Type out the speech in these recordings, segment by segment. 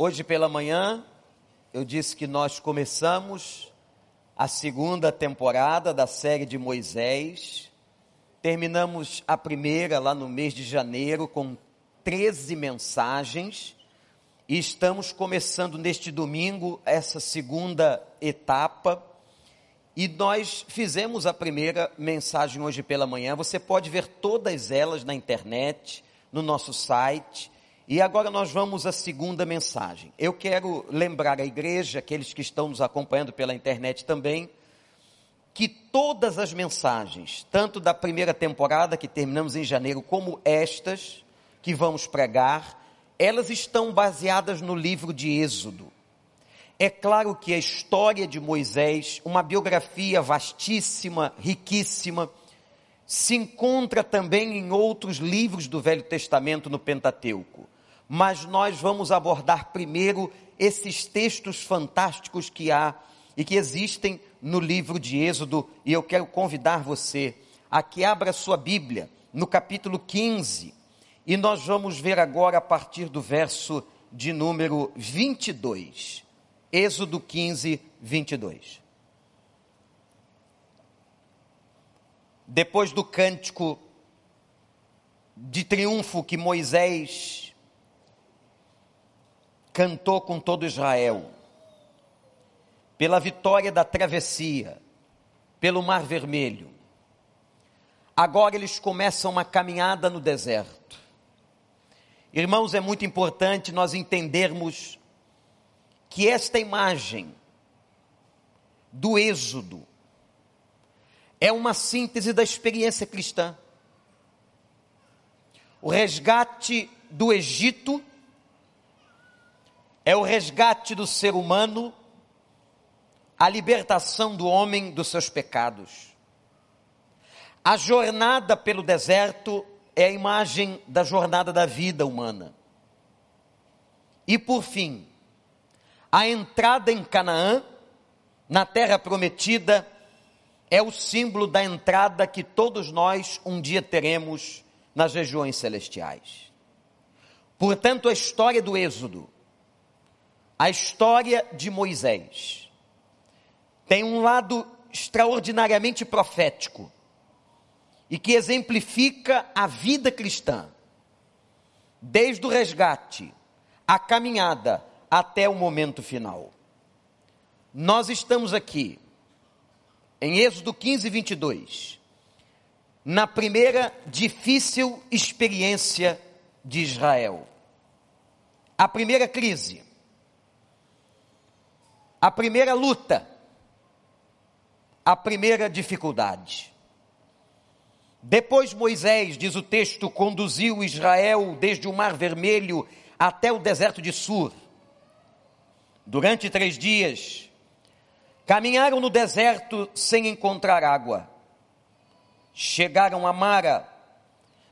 Hoje pela manhã, eu disse que nós começamos a segunda temporada da série de Moisés. Terminamos a primeira lá no mês de janeiro com 13 mensagens. E estamos começando neste domingo essa segunda etapa. E nós fizemos a primeira mensagem hoje pela manhã. Você pode ver todas elas na internet, no nosso site. E agora nós vamos à segunda mensagem. Eu quero lembrar a igreja, aqueles que estão nos acompanhando pela internet também, que todas as mensagens, tanto da primeira temporada que terminamos em janeiro, como estas que vamos pregar, elas estão baseadas no livro de Êxodo. É claro que a história de Moisés, uma biografia vastíssima, riquíssima, se encontra também em outros livros do Velho Testamento no Pentateuco mas nós vamos abordar primeiro esses textos fantásticos que há e que existem no livro de Êxodo, e eu quero convidar você a que abra sua Bíblia no capítulo 15, e nós vamos ver agora a partir do verso de número 22. Êxodo 15, 22. Depois do cântico de triunfo que Moisés cantou com todo Israel, pela vitória da travessia, pelo Mar Vermelho. Agora eles começam uma caminhada no deserto. Irmãos, é muito importante nós entendermos que esta imagem do Êxodo é uma síntese da experiência cristã. O resgate do Egito é o resgate do ser humano, a libertação do homem dos seus pecados. A jornada pelo deserto é a imagem da jornada da vida humana. E por fim, a entrada em Canaã, na terra prometida, é o símbolo da entrada que todos nós um dia teremos nas regiões celestiais. Portanto, a história do Êxodo a história de Moisés tem um lado extraordinariamente profético e que exemplifica a vida cristã, desde o resgate, a caminhada até o momento final. Nós estamos aqui, em Êxodo 15, 22, na primeira difícil experiência de Israel. A primeira crise a primeira luta, a primeira dificuldade. Depois Moisés, diz o texto, conduziu Israel desde o Mar Vermelho até o deserto de Sur. Durante três dias, caminharam no deserto sem encontrar água. Chegaram a Mara,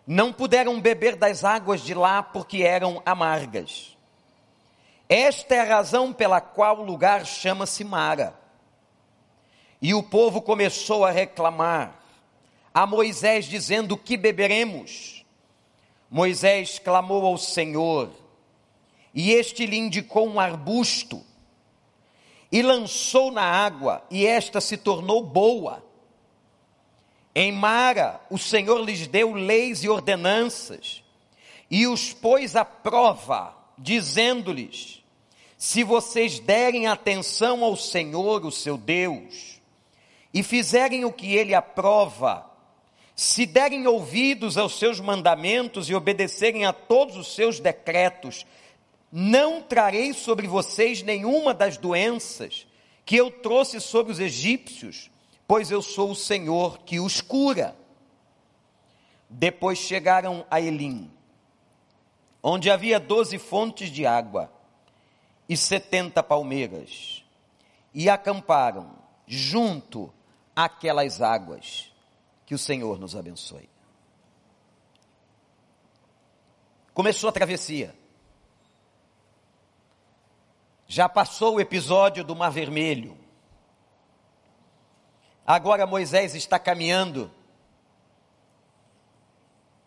não puderam beber das águas de lá porque eram amargas. Esta é a razão pela qual o lugar chama-se Mara. E o povo começou a reclamar a Moisés, dizendo: Que beberemos? Moisés clamou ao Senhor, e este lhe indicou um arbusto, e lançou na água, e esta se tornou boa. Em Mara, o Senhor lhes deu leis e ordenanças, e os pôs à prova dizendo-lhes: Se vocês derem atenção ao Senhor, o seu Deus, e fizerem o que ele aprova, se derem ouvidos aos seus mandamentos e obedecerem a todos os seus decretos, não trarei sobre vocês nenhuma das doenças que eu trouxe sobre os egípcios, pois eu sou o Senhor que os cura. Depois chegaram a Elim onde havia doze fontes de água e setenta palmeiras, e acamparam junto àquelas águas. Que o Senhor nos abençoe. Começou a travessia. Já passou o episódio do Mar Vermelho. Agora Moisés está caminhando.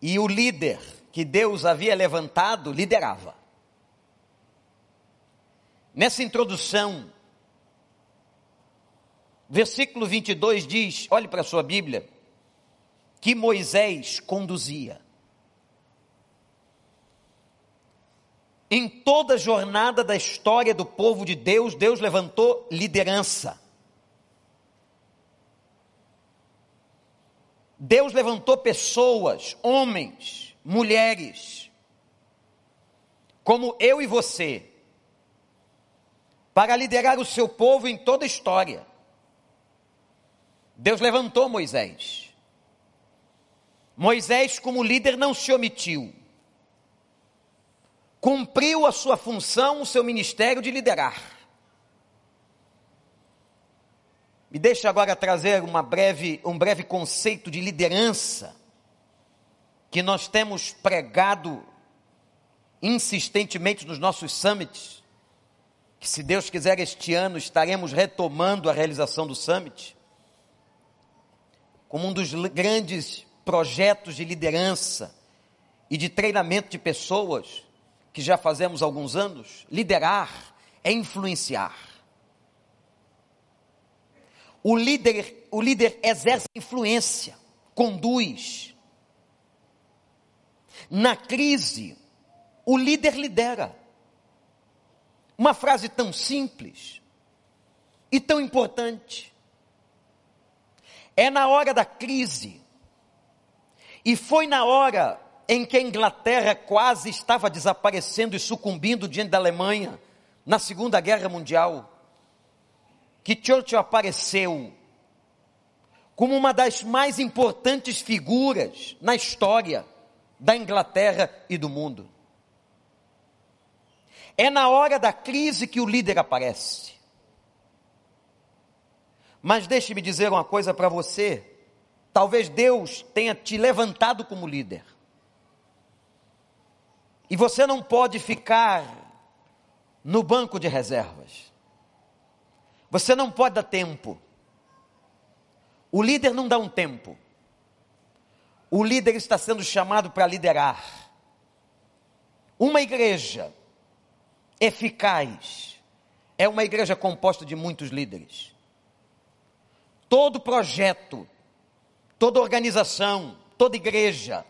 E o líder que Deus havia levantado liderava. Nessa introdução, versículo 22 diz: olhe para a sua Bíblia, que Moisés conduzia. Em toda a jornada da história do povo de Deus, Deus levantou liderança. Deus levantou pessoas, homens, mulheres, como eu e você, para liderar o seu povo em toda a história. Deus levantou Moisés. Moisés, como líder, não se omitiu. Cumpriu a sua função, o seu ministério de liderar. Me deixa agora trazer uma breve, um breve conceito de liderança que nós temos pregado insistentemente nos nossos summits, que se Deus quiser este ano estaremos retomando a realização do summit, como um dos grandes projetos de liderança e de treinamento de pessoas que já fazemos há alguns anos, liderar é influenciar. O líder, o líder exerce influência, conduz. Na crise, o líder lidera. Uma frase tão simples e tão importante. É na hora da crise, e foi na hora em que a Inglaterra quase estava desaparecendo e sucumbindo diante da Alemanha, na Segunda Guerra Mundial, que Churchill apareceu como uma das mais importantes figuras na história da Inglaterra e do mundo. É na hora da crise que o líder aparece. Mas deixe-me dizer uma coisa para você. Talvez Deus tenha te levantado como líder. E você não pode ficar no banco de reservas. Você não pode dar tempo. O líder não dá um tempo. O líder está sendo chamado para liderar. Uma igreja eficaz é uma igreja composta de muitos líderes. Todo projeto, toda organização, toda igreja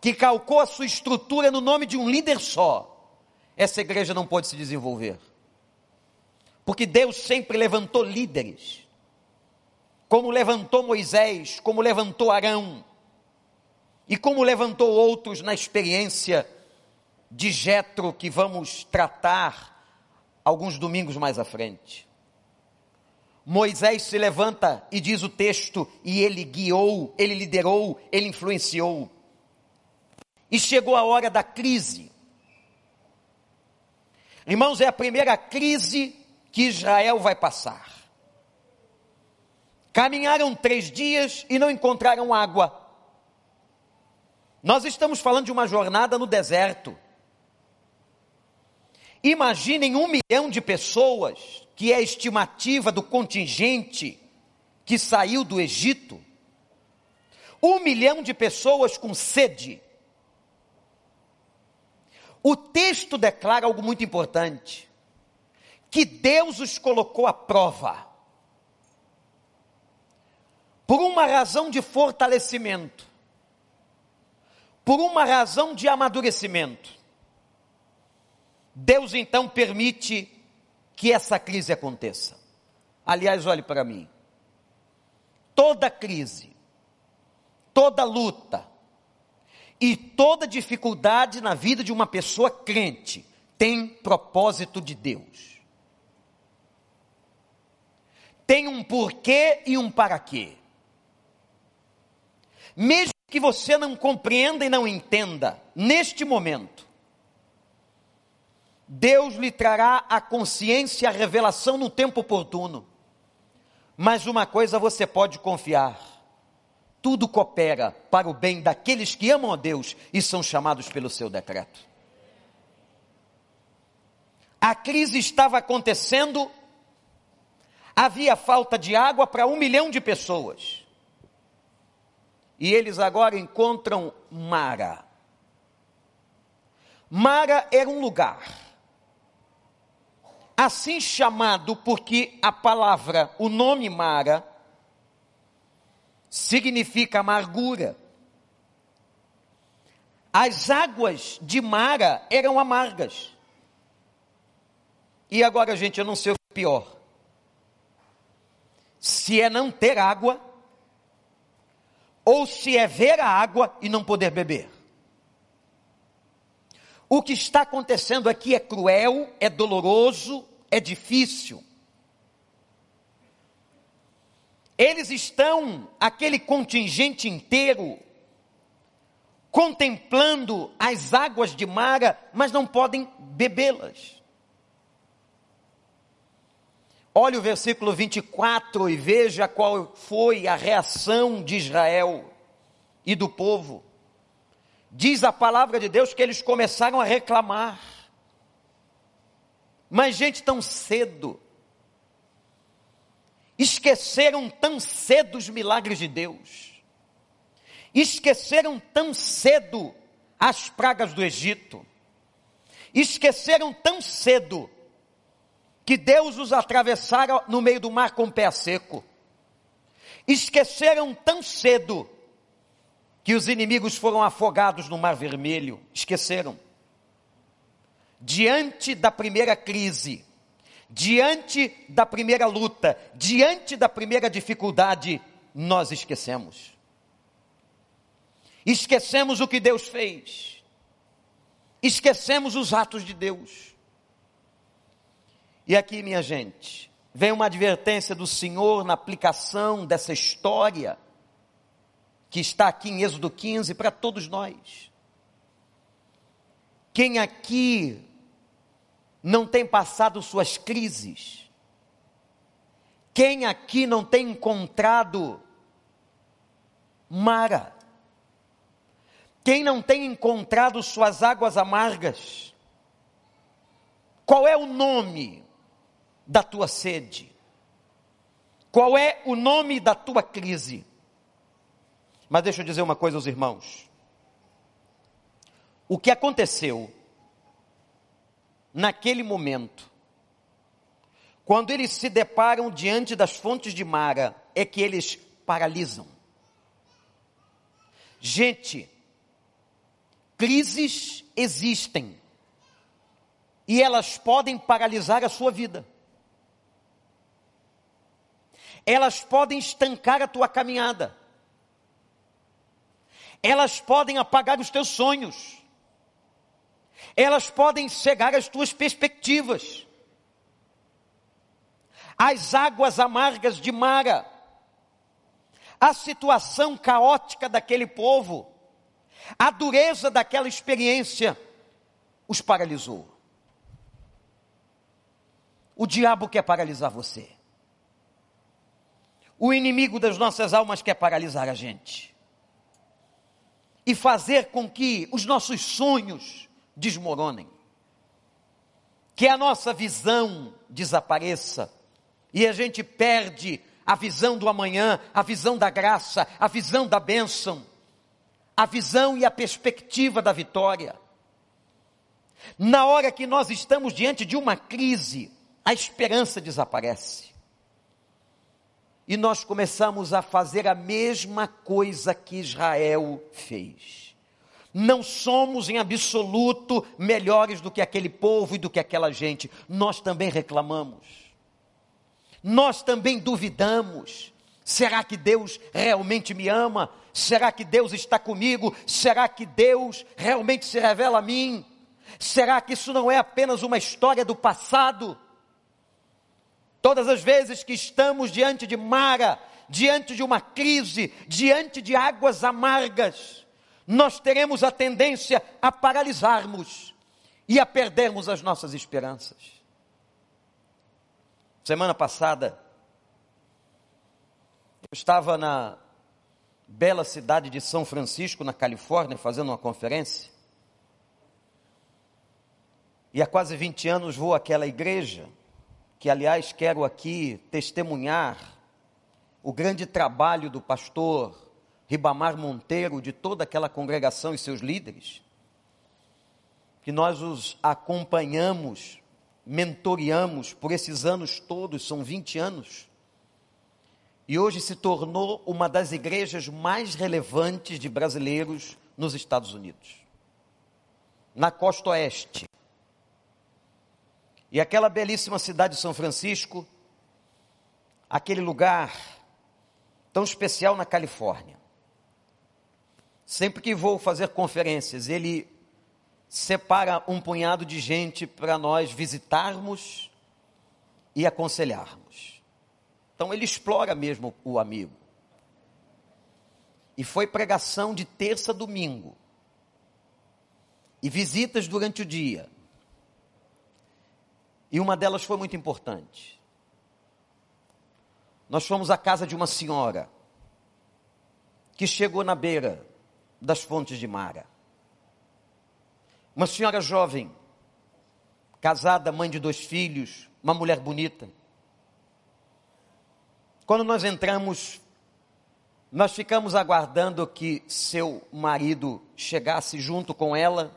que calcou a sua estrutura no nome de um líder só, essa igreja não pode se desenvolver. Porque Deus sempre levantou líderes, como levantou Moisés, como levantou Arão, e como levantou outros na experiência de Jetro que vamos tratar alguns domingos mais à frente. Moisés se levanta e diz o texto, e ele guiou, ele liderou, ele influenciou. E chegou a hora da crise. Irmãos, é a primeira crise que Israel vai passar. Caminharam três dias e não encontraram água. Nós estamos falando de uma jornada no deserto. Imaginem um milhão de pessoas, que é a estimativa do contingente que saiu do Egito. Um milhão de pessoas com sede. O texto declara algo muito importante: que Deus os colocou à prova. Por uma razão de fortalecimento, por uma razão de amadurecimento. Deus então permite que essa crise aconteça. Aliás, olhe para mim. Toda crise, toda luta e toda dificuldade na vida de uma pessoa crente tem propósito de Deus. Tem um porquê e um para quê. Mesmo que você não compreenda e não entenda neste momento, Deus lhe trará a consciência e a revelação no tempo oportuno. Mas uma coisa você pode confiar: tudo coopera para o bem daqueles que amam a Deus e são chamados pelo seu decreto. A crise estava acontecendo, havia falta de água para um milhão de pessoas. E eles agora encontram Mara. Mara era um lugar assim chamado porque a palavra, o nome Mara, significa amargura. As águas de Mara eram amargas. E agora, gente, eu não sei o pior. Se é não ter água, ou se é ver a água e não poder beber. O que está acontecendo aqui é cruel, é doloroso, é difícil. Eles estão, aquele contingente inteiro, contemplando as águas de Mara, mas não podem bebê-las. Olhe o versículo 24 e veja qual foi a reação de Israel e do povo. Diz a palavra de Deus que eles começaram a reclamar. Mas, gente, tão cedo, esqueceram tão cedo os milagres de Deus, esqueceram tão cedo as pragas do Egito, esqueceram tão cedo que Deus os atravessara no meio do mar com o pé seco. Esqueceram tão cedo que os inimigos foram afogados no mar vermelho. Esqueceram. Diante da primeira crise, diante da primeira luta, diante da primeira dificuldade, nós esquecemos. Esquecemos o que Deus fez. Esquecemos os atos de Deus. E aqui, minha gente, vem uma advertência do Senhor na aplicação dessa história, que está aqui em Êxodo 15, para todos nós. Quem aqui não tem passado suas crises? Quem aqui não tem encontrado Mara? Quem não tem encontrado suas águas amargas? Qual é o nome da tua sede? Qual é o nome da tua crise? Mas deixa eu dizer uma coisa aos irmãos. O que aconteceu naquele momento, quando eles se deparam diante das fontes de Mara, é que eles paralisam. Gente, crises existem e elas podem paralisar a sua vida elas podem estancar a tua caminhada, elas podem apagar os teus sonhos, elas podem cegar as tuas perspectivas. As águas amargas de Mara, a situação caótica daquele povo, a dureza daquela experiência, os paralisou. O diabo quer paralisar você. O inimigo das nossas almas quer paralisar a gente. E fazer com que os nossos sonhos desmoronem, que a nossa visão desapareça. E a gente perde a visão do amanhã, a visão da graça, a visão da bênção, a visão e a perspectiva da vitória. Na hora que nós estamos diante de uma crise, a esperança desaparece e nós começamos a fazer a mesma coisa que Israel fez. Não somos em absoluto melhores do que aquele povo e do que aquela gente. Nós também reclamamos. Nós também duvidamos. Será que Deus realmente me ama? Será que Deus está comigo? Será que Deus realmente se revela a mim? Será que isso não é apenas uma história do passado? Todas as vezes que estamos diante de Mara, diante de uma crise, diante de águas amargas, nós teremos a tendência a paralisarmos e a perdermos as nossas esperanças. Semana passada, eu estava na bela cidade de São Francisco, na Califórnia, fazendo uma conferência. E há quase 20 anos vou àquela igreja que aliás quero aqui testemunhar o grande trabalho do pastor Ribamar Monteiro, de toda aquela congregação e seus líderes, que nós os acompanhamos mentoreamos por esses anos todos, são 20 anos, e hoje se tornou uma das igrejas mais relevantes de brasileiros nos Estados Unidos, na costa oeste. E aquela belíssima cidade de São Francisco, aquele lugar tão especial na Califórnia. Sempre que vou fazer conferências, ele separa um punhado de gente para nós visitarmos e aconselharmos. Então ele explora mesmo o amigo. E foi pregação de terça a domingo. E visitas durante o dia. E uma delas foi muito importante. Nós fomos à casa de uma senhora que chegou na beira das fontes de Mara. Uma senhora jovem, casada, mãe de dois filhos, uma mulher bonita. Quando nós entramos, nós ficamos aguardando que seu marido chegasse junto com ela.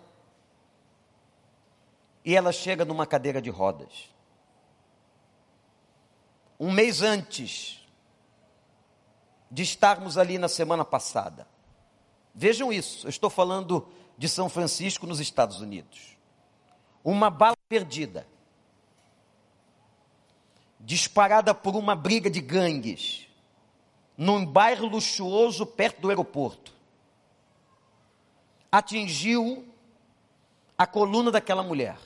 E ela chega numa cadeira de rodas. Um mês antes de estarmos ali na semana passada. Vejam isso, eu estou falando de São Francisco, nos Estados Unidos. Uma bala perdida, disparada por uma briga de gangues, num bairro luxuoso perto do aeroporto, atingiu a coluna daquela mulher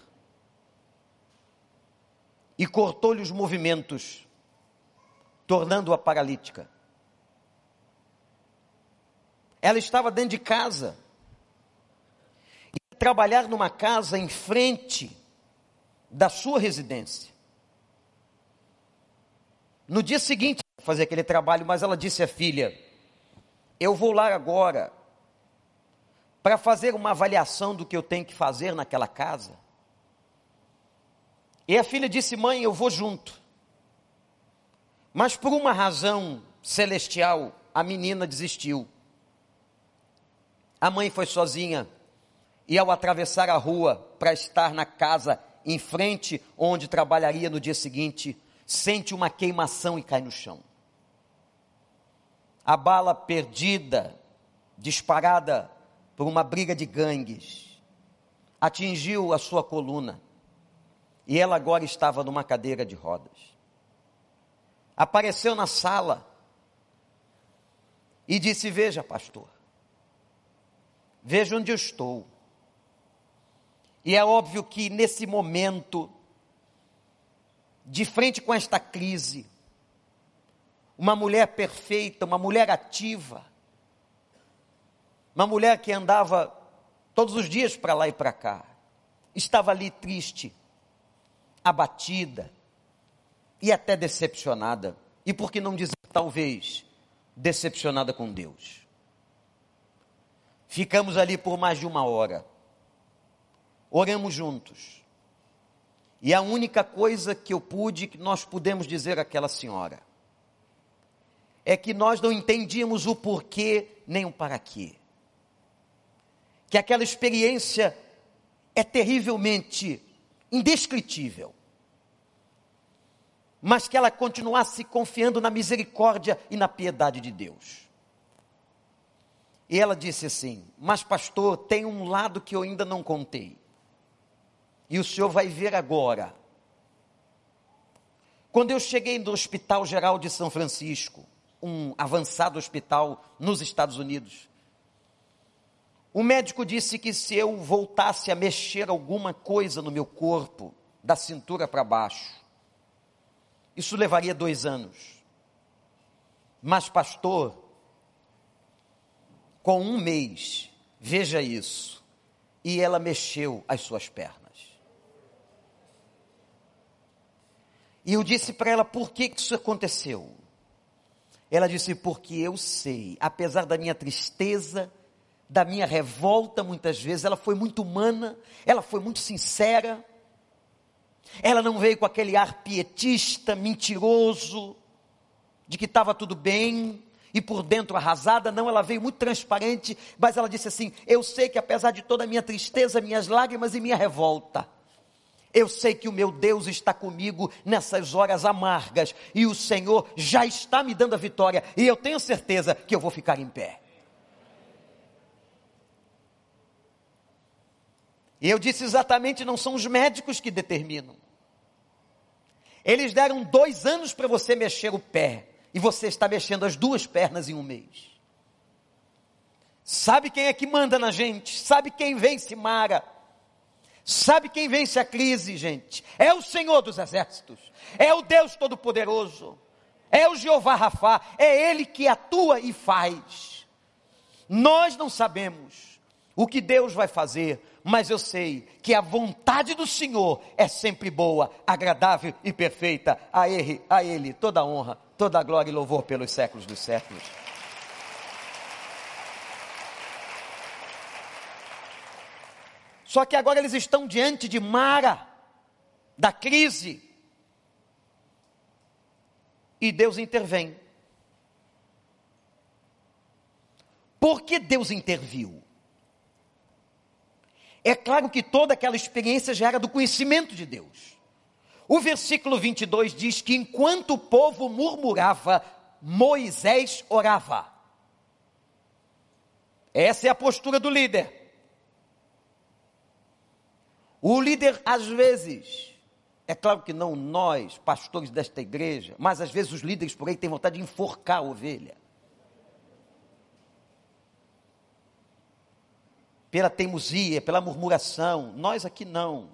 e cortou-lhe os movimentos, tornando-a paralítica. Ela estava dentro de casa, trabalhar numa casa em frente da sua residência. No dia seguinte, fazer aquele trabalho, mas ela disse à filha: Eu vou lá agora para fazer uma avaliação do que eu tenho que fazer naquela casa. E a filha disse: Mãe, eu vou junto. Mas por uma razão celestial, a menina desistiu. A mãe foi sozinha e ao atravessar a rua para estar na casa em frente onde trabalharia no dia seguinte, sente uma queimação e cai no chão. A bala perdida, disparada por uma briga de gangues, atingiu a sua coluna e ela agora estava numa cadeira de rodas. Apareceu na sala e disse: Veja, pastor, veja onde eu estou. E é óbvio que nesse momento, de frente com esta crise, uma mulher perfeita, uma mulher ativa, uma mulher que andava todos os dias para lá e para cá, estava ali triste, abatida e até decepcionada. E por que não dizer, talvez, decepcionada com Deus? Ficamos ali por mais de uma hora. Oramos juntos. E a única coisa que eu pude, que nós pudemos dizer àquela senhora, é que nós não entendíamos o porquê nem o para quê. Que aquela experiência é terrivelmente indescritível. Mas que ela continuasse confiando na misericórdia e na piedade de Deus. E ela disse assim: Mas, pastor, tem um lado que eu ainda não contei. E o senhor vai ver agora. Quando eu cheguei no Hospital Geral de São Francisco, um avançado hospital nos Estados Unidos, o médico disse que se eu voltasse a mexer alguma coisa no meu corpo, da cintura para baixo, isso levaria dois anos. Mas, pastor, com um mês, veja isso, e ela mexeu as suas pernas. E eu disse para ela por que isso aconteceu. Ela disse: porque eu sei, apesar da minha tristeza, da minha revolta, muitas vezes, ela foi muito humana, ela foi muito sincera. Ela não veio com aquele ar pietista, mentiroso, de que estava tudo bem e por dentro arrasada, não, ela veio muito transparente, mas ela disse assim: Eu sei que apesar de toda a minha tristeza, minhas lágrimas e minha revolta, Eu sei que o meu Deus está comigo nessas horas amargas e o Senhor já está me dando a vitória e eu tenho certeza que eu vou ficar em pé. E eu disse exatamente: não são os médicos que determinam. Eles deram dois anos para você mexer o pé e você está mexendo as duas pernas em um mês. Sabe quem é que manda na gente? Sabe quem vence Mara? Sabe quem vence a crise, gente? É o Senhor dos Exércitos, é o Deus Todo-Poderoso, é o Jeová Rafá, é Ele que atua e faz. Nós não sabemos o que Deus vai fazer, mas eu sei que a vontade do Senhor é sempre boa, agradável e perfeita. A Ele, a Ele toda a honra, toda a glória e louvor pelos séculos dos séculos. Só que agora eles estão diante de Mara, da crise. E Deus intervém. Por que Deus interviu? É claro que toda aquela experiência já era do conhecimento de Deus. O versículo 22 diz que enquanto o povo murmurava, Moisés orava. Essa é a postura do líder. O líder, às vezes, é claro que não nós, pastores desta igreja, mas às vezes os líderes por aí têm vontade de enforcar a ovelha. Pela teimosia, pela murmuração. Nós aqui não.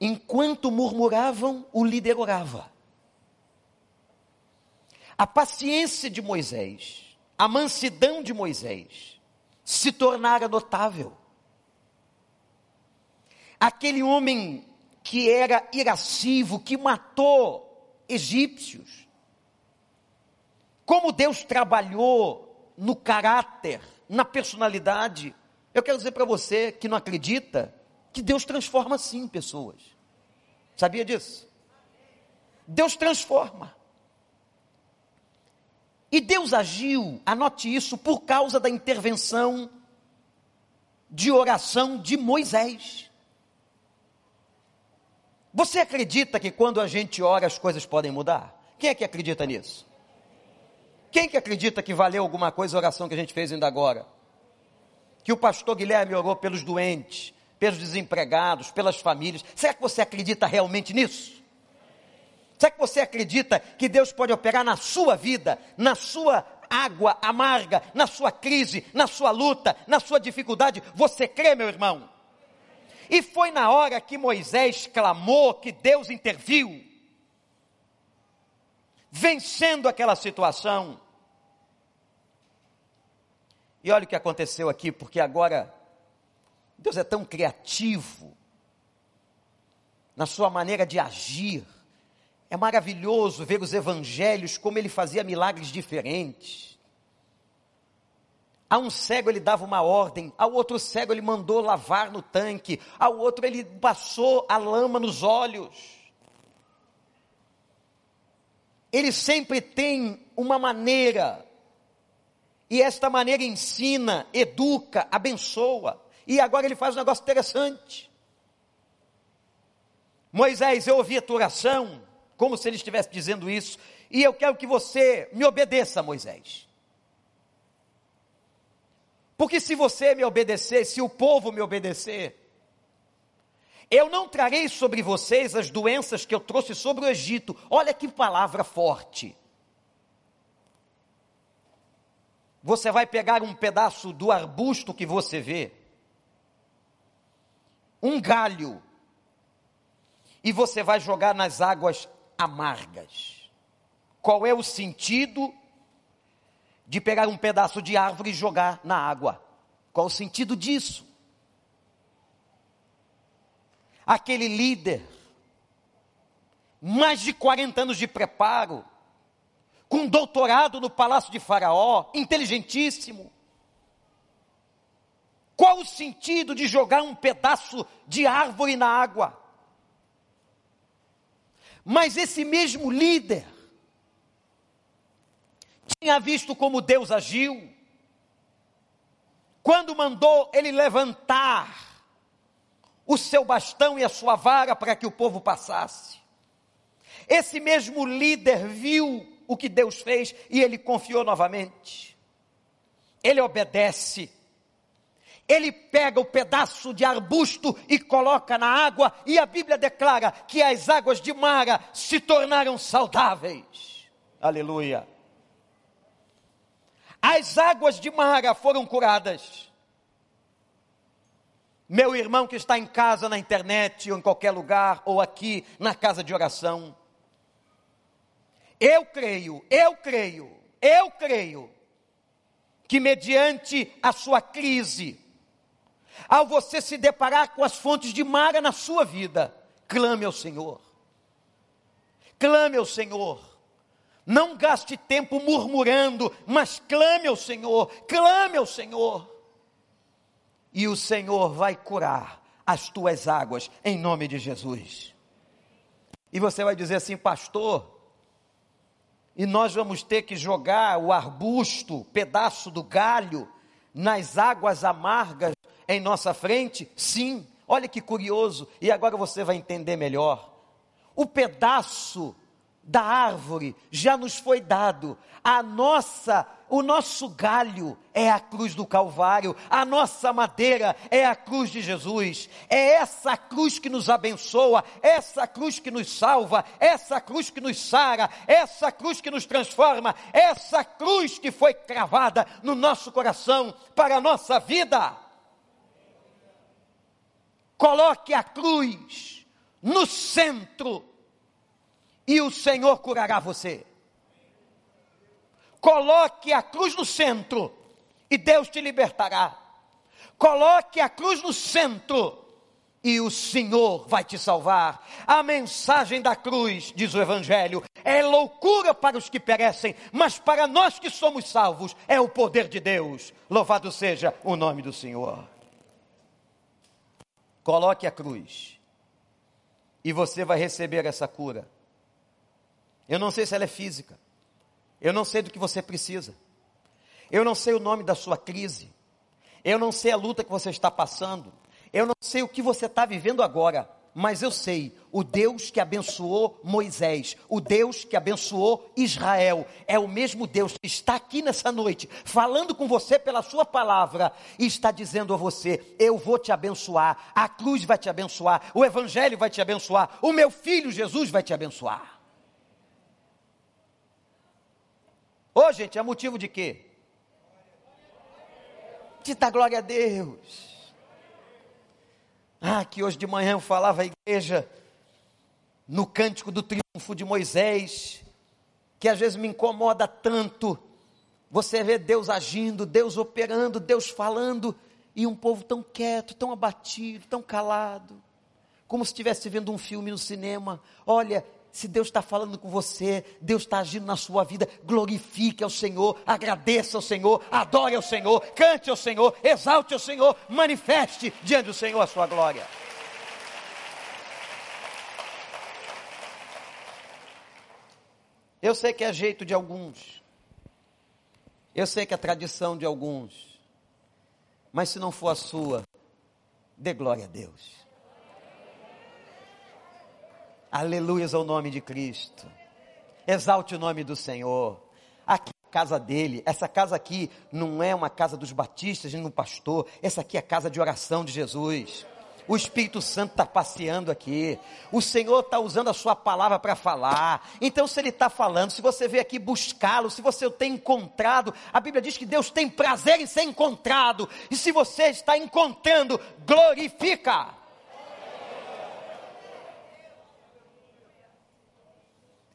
Enquanto murmuravam, o líder orava. A paciência de Moisés, a mansidão de Moisés, se tornara notável. Aquele homem que era irascivo, que matou egípcios. Como Deus trabalhou no caráter, na personalidade. Eu quero dizer para você que não acredita que Deus transforma sim pessoas. Sabia disso? Deus transforma. E Deus agiu, anote isso, por causa da intervenção de oração de Moisés. Você acredita que quando a gente ora as coisas podem mudar? Quem é que acredita nisso? Quem que acredita que valeu alguma coisa a oração que a gente fez ainda agora? Que o pastor Guilherme orou pelos doentes, pelos desempregados, pelas famílias. Será que você acredita realmente nisso? Será que você acredita que Deus pode operar na sua vida, na sua água amarga, na sua crise, na sua luta, na sua dificuldade? Você crê, meu irmão? E foi na hora que Moisés clamou que Deus interviu, vencendo aquela situação. E olha o que aconteceu aqui, porque agora Deus é tão criativo na sua maneira de agir. É maravilhoso ver os evangelhos, como ele fazia milagres diferentes. A um cego ele dava uma ordem, ao outro cego ele mandou lavar no tanque, ao outro ele passou a lama nos olhos. Ele sempre tem uma maneira, e esta maneira ensina, educa, abençoa. E agora ele faz um negócio interessante. Moisés, eu ouvi a tua oração, como se ele estivesse dizendo isso, e eu quero que você me obedeça, Moisés. Porque se você me obedecer, se o povo me obedecer, eu não trarei sobre vocês as doenças que eu trouxe sobre o Egito. Olha que palavra forte. Você vai pegar um pedaço do arbusto que você vê, um galho, e você vai jogar nas águas amargas. Qual é o sentido de pegar um pedaço de árvore e jogar na água? Qual o sentido disso? Aquele líder, mais de 40 anos de preparo, com doutorado no palácio de Faraó, inteligentíssimo. Qual o sentido de jogar um pedaço de árvore na água? Mas esse mesmo líder, tinha visto como Deus agiu, quando mandou ele levantar o seu bastão e a sua vara para que o povo passasse. Esse mesmo líder viu o que Deus fez e ele confiou novamente. Ele obedece. Ele pega o pedaço de arbusto e coloca na água, e a Bíblia declara que as águas de Mara se tornaram saudáveis. Aleluia. As águas de Mara foram curadas. Meu irmão que está em casa, na internet, ou em qualquer lugar, ou aqui na casa de oração, eu creio, eu creio, eu creio que mediante a sua crise, ao você se deparar com as fontes de Mara na sua vida, clame ao Senhor. Clame ao Senhor. Não gaste tempo murmurando, mas clame ao Senhor, clame ao Senhor. E o Senhor vai curar as tuas águas, em nome de Jesus. E você vai dizer assim, pastor, e nós vamos ter que jogar o arbusto, pedaço do galho, nas águas amargas em nossa frente? Sim, olha que curioso, e agora você vai entender melhor. O pedaço da árvore já nos foi dado. A nossa, o nosso galho é a cruz do Calvário, a nossa madeira é a cruz de Jesus. É essa cruz que nos abençoa, essa cruz que nos salva, essa cruz que nos sara, essa cruz que nos transforma, essa cruz que foi cravada no nosso coração para a nossa vida. Coloque a cruz no centro e o Senhor curará você. Coloque a cruz no centro e Deus te libertará. Coloque a cruz no centro e o Senhor vai te salvar. A mensagem da cruz, diz o Evangelho, é loucura para os que perecem, mas para nós que somos salvos é o poder de Deus. Louvado seja o nome do Senhor. Coloque a cruz e você vai receber essa cura. Eu não sei se ela é física. Eu não sei do que você precisa. Eu não sei o nome da sua crise. Eu não sei a luta que você está passando. Eu não sei o que você está vivendo agora. Mas eu sei, o Deus que abençoou Moisés, o Deus que abençoou Israel, é o mesmo Deus que está aqui nessa noite, falando com você pela sua palavra, e está dizendo a você: Eu vou te abençoar, a cruz vai te abençoar, o Evangelho vai te abençoar, o meu filho Jesus vai te abençoar. Ô, gente, é motivo de quê? De dar glória a Deus. Ah, que hoje de manhã eu falava à igreja no cântico do triunfo de Moisés, que às vezes me incomoda tanto. Você vê Deus agindo, Deus operando, Deus falando, e um povo tão quieto, tão abatido, tão calado, como se estivesse vendo um filme no cinema. Olha, se Deus está falando com você, Deus está agindo na sua vida, glorifique ao Senhor, agradeça ao Senhor, adore ao Senhor, cante ao Senhor, exalte ao Senhor, manifeste diante do Senhor a sua glória. Eu sei que é jeito de alguns, eu sei que é tradição de alguns, mas se não for a sua, dê glória a Deus. Aleluias ao nome de Cristo. Exalte o nome do Senhor. Aqui é a casa dele. Essa casa aqui não é uma casa dos batistas nem um pastor. Essa aqui é a casa de oração de Jesus. O Espírito Santo está passeando aqui. O Senhor está usando a sua palavra para falar. Então, se Ele está falando, se você veio aqui buscá-lo, se você o tem encontrado, a Bíblia diz que Deus tem prazer em ser encontrado. E se você está encontrando, glorifica.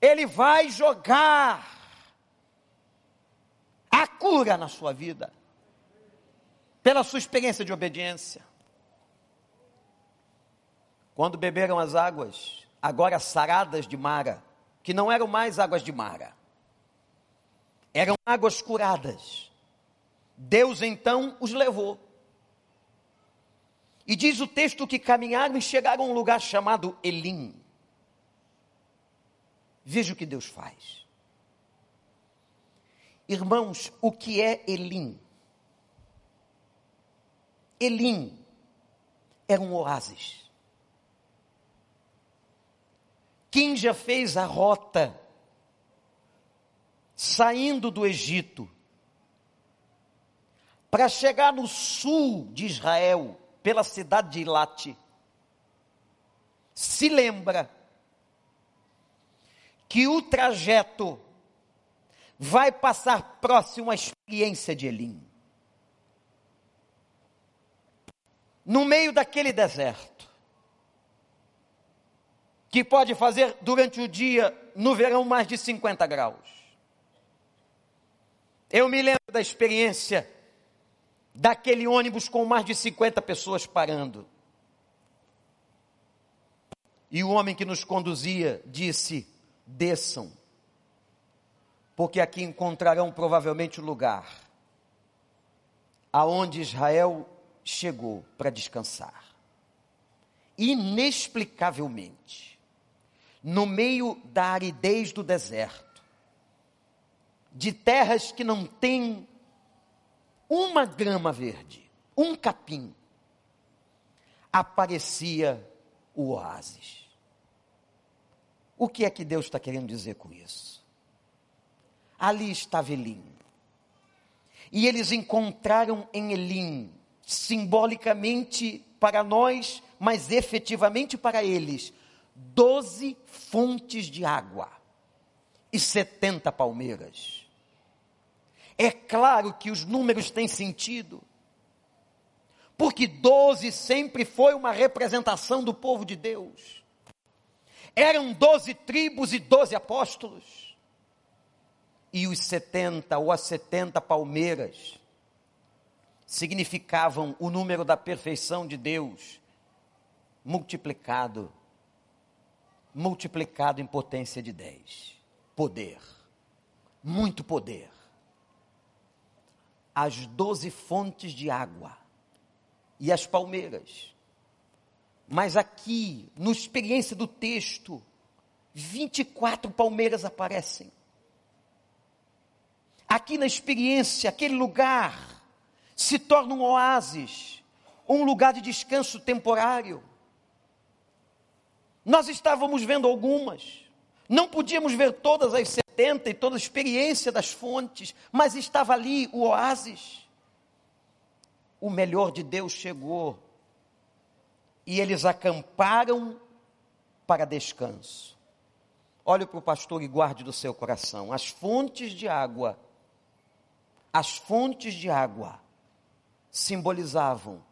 Ele vai jogar a cura na sua vida, pela sua experiência de obediência. Quando beberam as águas, agora saradas de Mara, que não eram mais águas de Mara, eram águas curadas. Deus então os levou. E diz o texto que caminharam e chegaram a um lugar chamado Elim. Veja o que Deus faz. Irmãos, o que é Elim? Elim era um oásis. Quem já fez a rota saindo do Egito para chegar no sul de Israel, pela cidade de Ilate, se lembra que o trajeto vai passar próximo à experiência de Elim. No meio daquele deserto, que pode fazer durante o dia, no verão, mais de 50 graus. Eu me lembro da experiência daquele ônibus com mais de 50 pessoas parando. E o homem que nos conduzia disse: desçam, porque aqui encontrarão provavelmente o lugar aonde Israel chegou para descansar. Inexplicavelmente, no meio da aridez do deserto, de terras que não têm uma grama verde, um capim, aparecia o oásis. O que é que Deus está querendo dizer com isso? Ali estava Elim. E eles encontraram em Elim, simbolicamente para nós, mas efetivamente para eles, doze fontes de água e setenta palmeiras. É claro que os números têm sentido, porque doze sempre foi uma representação do povo de Deus. Eram doze tribos e doze apóstolos. E os setenta ou as setenta palmeiras significavam o número da perfeição de Deus multiplicado, multiplicado em potência de dez. Poder, muito poder as doze fontes de água e as palmeiras. Mas aqui, no experiência do texto, 24 palmeiras aparecem. Aqui na experiência, aquele lugar se torna um oásis, um lugar de descanso temporário. Nós estávamos vendo algumas, não podíamos ver todas as 70 e toda a experiência das fontes, mas estava ali o oásis. O melhor de Deus chegou e eles acamparam para descanso. Olhe para o pastor e guarde do seu coração. As fontes de água, as fontes de água simbolizavam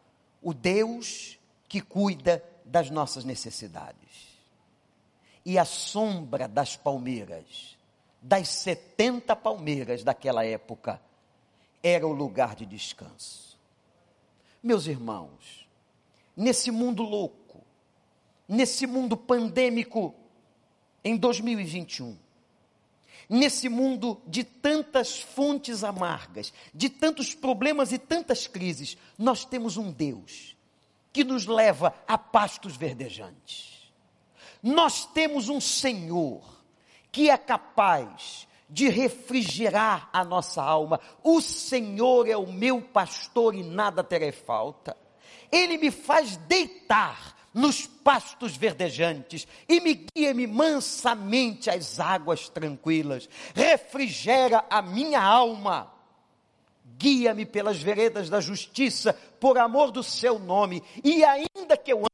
o Deus que cuida das nossas necessidades e a sombra das palmeiras, das 70 palmeiras daquela época, era o lugar de descanso. Meus irmãos, nesse mundo louco, nesse mundo pandêmico em 2021, nesse mundo de tantas fontes amargas, de tantos problemas e tantas crises, nós temos um Deus que nos leva a pastos verdejantes. Nós temos um Senhor que é capaz de refrigerar a nossa alma. O Senhor é o meu pastor e nada terei falta. Ele me faz deitar nos pastos verdejantes e me guia-me mansamente às águas tranquilas. Refrigera a minha alma. Guia-me pelas veredas da justiça, por amor do seu nome, e ainda que eu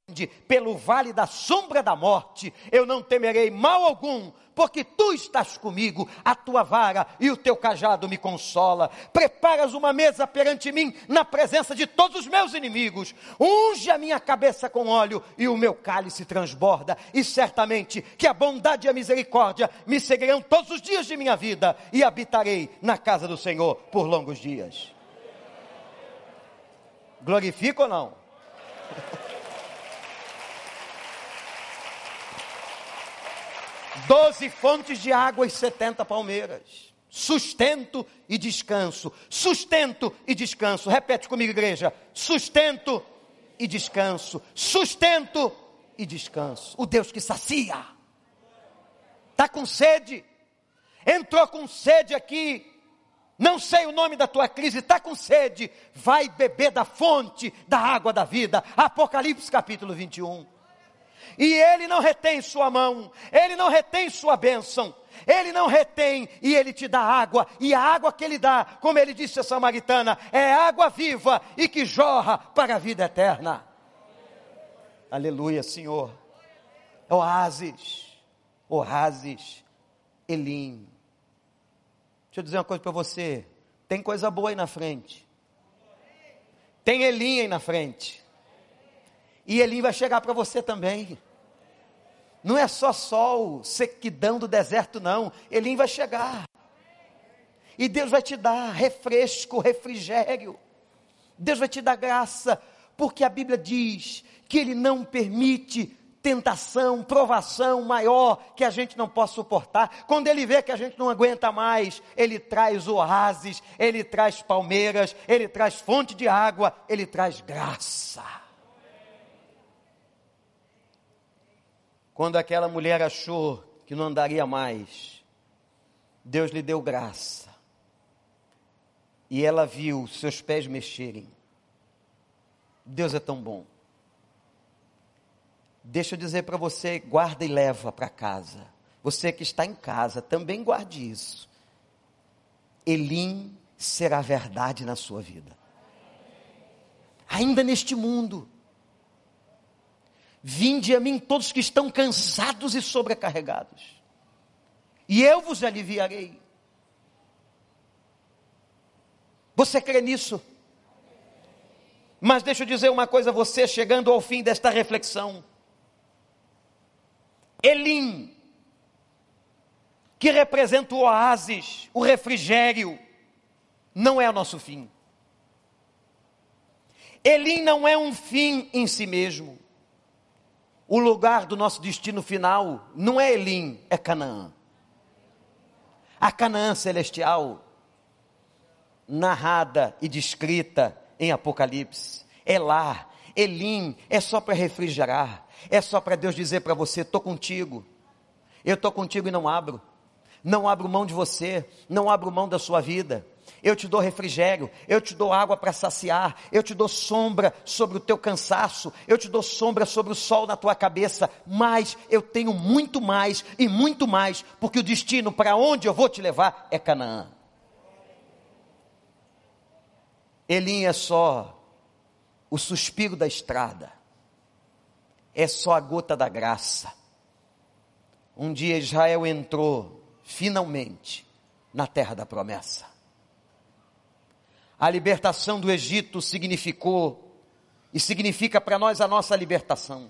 pelo vale da sombra da morte, eu não temerei mal algum, porque tu estás comigo, a tua vara e o teu cajado me consola. Preparas uma mesa perante mim na presença de todos os meus inimigos. Unge a minha cabeça com óleo e o meu cálice transborda. E certamente que a bondade e a misericórdia me seguirão todos os dias de minha vida e habitarei na casa do Senhor por longos dias. Glorifica ou não? Doze fontes de água e setenta palmeiras. Sustento e descanso. Sustento e descanso. Repete comigo, igreja. Sustento e descanso. Sustento e descanso. O Deus que sacia. Está com sede. Entrou com sede aqui. Não sei o nome da tua crise, está com sede, vai beber da fonte da água da vida. Apocalipse capítulo 21. E ele não retém sua mão, ele não retém sua bênção, ele não retém e ele te dá água, e a água que ele dá, como ele disse a samaritana, é água viva e que jorra para a vida eterna. Aleluia, Senhor. Oásis, oásis, Elim. Deixa eu dizer uma coisa para você: tem coisa boa aí na frente, tem Elim aí na frente, e Elim vai chegar para você também. Não é só sol, sequidão do deserto, não. Elim vai chegar. E Deus vai te dar refresco, refrigério. Deus vai te dar graça, porque a Bíblia diz que Ele não permite tentação, provação maior que a gente não possa suportar. Quando Ele vê que a gente não aguenta mais, Ele traz oásis, Ele traz palmeiras, Ele traz fonte de água, Ele traz graça. Quando aquela mulher achou que não andaria mais, Deus lhe deu graça. E ela viu seus pés mexerem. Deus é tão bom. Deixa eu dizer para você, guarda e leva para casa. Você que está em casa, também guarde isso. Elim será verdade na sua vida. Ainda neste mundo. Vinde a mim todos que estão cansados e sobrecarregados, e eu vos aliviarei. Você crê nisso? Mas deixa eu dizer uma coisa a você, chegando ao fim desta reflexão. Elim, que representa o oásis, o refrigério, não é o nosso fim. Elim não é um fim em si mesmo. O lugar do nosso destino final não é Elim, é Canaã. A Canaã celestial, narrada e descrita em Apocalipse, é lá. Elim é só para refrigerar, é só para Deus dizer para você: estou contigo, eu estou contigo e não abro, não abro mão de você, não abro mão da sua vida eu te dou refrigério, eu te dou água para saciar, eu te dou sombra sobre o teu cansaço, eu te dou sombra sobre o sol na tua cabeça, mas eu tenho muito mais e muito mais, porque o destino para onde eu vou te levar é Canaã. Elim é só o suspiro da estrada, é só a gota da graça. Um dia Israel entrou, finalmente, na terra da promessa. A libertação do Egito significou e significa para nós a nossa libertação.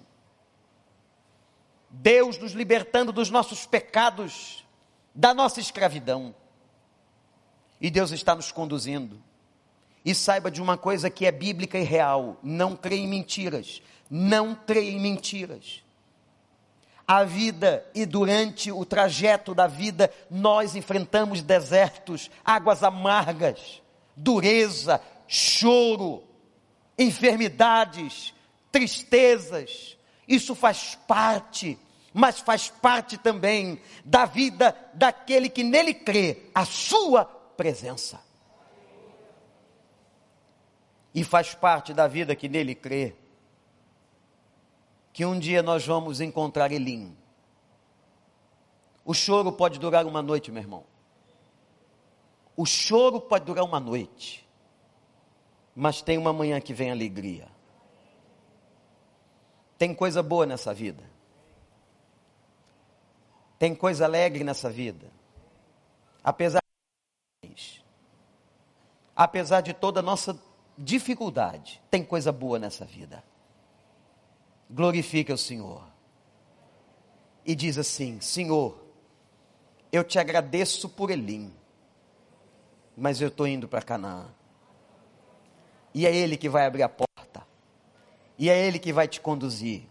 Deus nos libertando dos nossos pecados, da nossa escravidão. E Deus está nos conduzindo. E saiba de uma coisa que é bíblica e real: não creia em mentiras. Não creia em mentiras. A vida e durante o trajeto da vida, nós enfrentamos desertos, águas amargas dureza, choro, enfermidades, tristezas. Isso faz parte, mas faz parte também da vida daquele que nele crê, a sua presença. E faz parte da vida que nele crê, que um dia nós vamos encontrar Elim. O choro pode durar uma noite, meu irmão. O choro pode durar uma noite, mas tem uma manhã que vem alegria. Tem coisa boa nessa vida. Tem coisa alegre nessa vida. Apesar de, apesar de toda a nossa dificuldade, tem coisa boa nessa vida. Glorifica o Senhor. E diz assim: Senhor, eu te agradeço por Elim mas eu estou indo para Canaã. E é Ele que vai abrir a porta. E é Ele que vai te conduzir.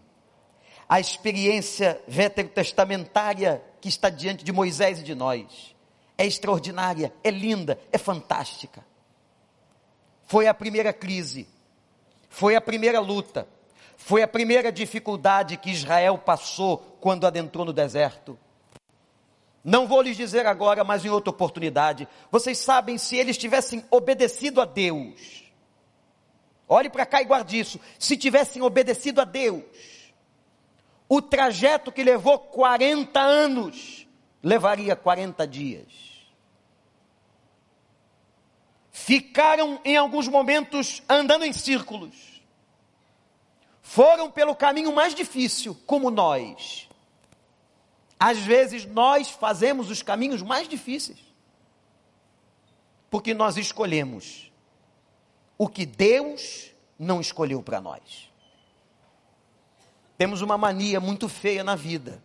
A experiência veterotestamentária que está diante de Moisés e de nós é extraordinária, é linda, é fantástica. Foi a primeira crise, foi a primeira luta, foi a primeira dificuldade que Israel passou quando adentrou no deserto. Não vou lhes dizer agora, mas em outra oportunidade. Vocês sabem se eles tivessem obedecido a Deus. Olhe para cá e guarde isso. Se tivessem obedecido a Deus, o trajeto que levou 40 anos levaria 40 dias. Ficaram em alguns momentos andando em círculos. Foram pelo caminho mais difícil, como nós. Às vezes nós fazemos os caminhos mais difíceis, porque nós escolhemos o que Deus não escolheu para nós. Temos uma mania muito feia na vida,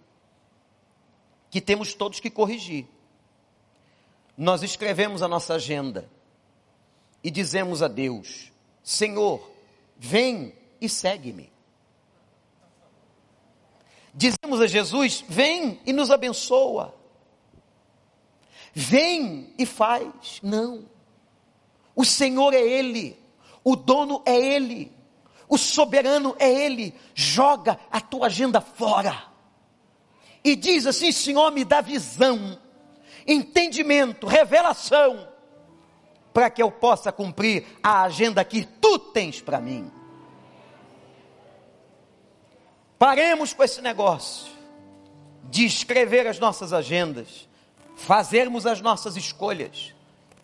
que temos todos que corrigir. Nós escrevemos a nossa agenda e dizemos a Deus: Senhor, vem e segue-me. Dizemos a Jesus: vem e nos abençoa. Vem e faz. Não. O Senhor é Ele. O dono é Ele. O soberano é Ele. Joga a tua agenda fora. E diz assim: Senhor, me dá visão, entendimento, revelação, para que eu possa cumprir a agenda que tu tens para mim. Paremos com esse negócio de escrever as nossas agendas, fazermos as nossas escolhas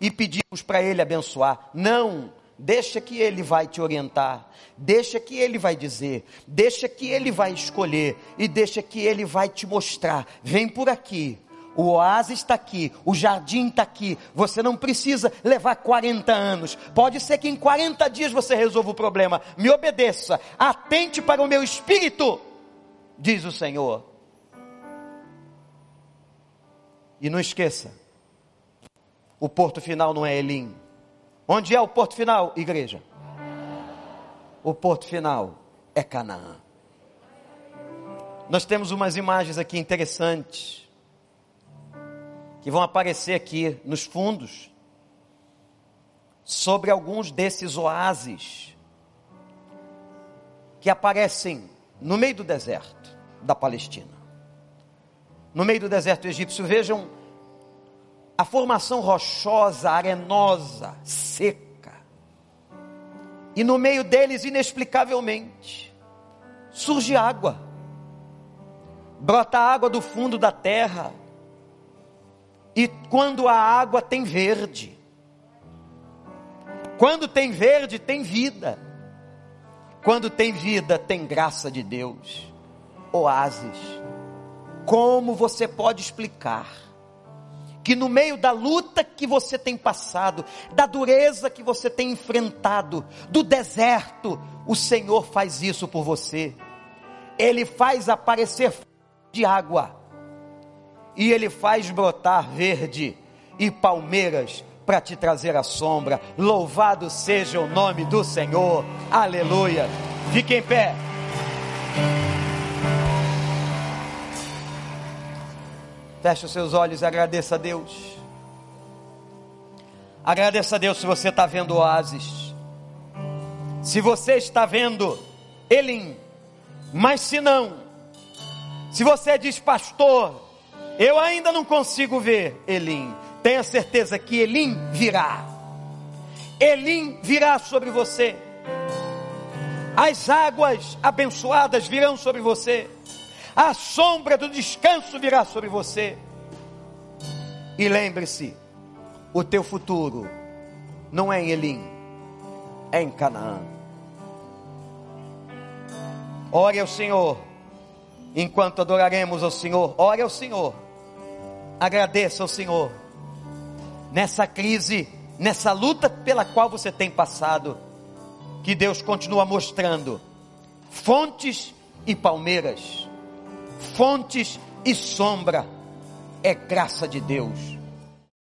e pedirmos para Ele abençoar. Não, deixa que Ele vai te orientar, deixa que Ele vai dizer, deixa que Ele vai escolher e deixa que Ele vai te mostrar. Vem por aqui, o oásis está aqui, o jardim está aqui. Você não precisa levar 40 anos. Pode ser que em 40 dias você resolva o problema. Me obedeça, atente para o meu espírito, diz o Senhor. E não esqueça, o porto final não é Elim. Onde é o porto final, igreja? O porto final é Canaã. Nós temos umas imagens aqui interessantes que vão aparecer aqui nos fundos sobre alguns desses oásis que aparecem no meio do deserto da Palestina. No meio do deserto egípcio, vejam a formação rochosa, arenosa, seca. E no meio deles, inexplicavelmente, surge água. Brota água do fundo da terra e quando a água tem verde. Quando tem verde, tem vida. Quando tem vida, tem graça de Deus. Oásis. Como você pode explicar que no meio da luta que você tem passado, da dureza que você tem enfrentado, do deserto, o Senhor faz isso por você. Ele faz aparecer de água e ele faz brotar verde e palmeiras para te trazer a sombra. Louvado seja o nome do Senhor. Aleluia. Fique em pé. Feche os seus olhos e agradeça a Deus. Agradeça a Deus se você está vendo oásis. Se você está vendo Elim. Mas se não, se você diz, pastor, eu ainda não consigo ver Elim. Tenha certeza que Elim virá. Elim virá sobre você. As águas abençoadas virão sobre você. A sombra do descanso virá sobre você. E lembre-se, o teu futuro não é em Elim, é em Canaã. Ore ao Senhor, enquanto adoraremos ao Senhor. Ore ao Senhor Agradeça ao Senhor nessa crise, nessa luta pela qual você tem passado, que Deus continua mostrando fontes e palmeiras, fontes e sombra, é graça de Deus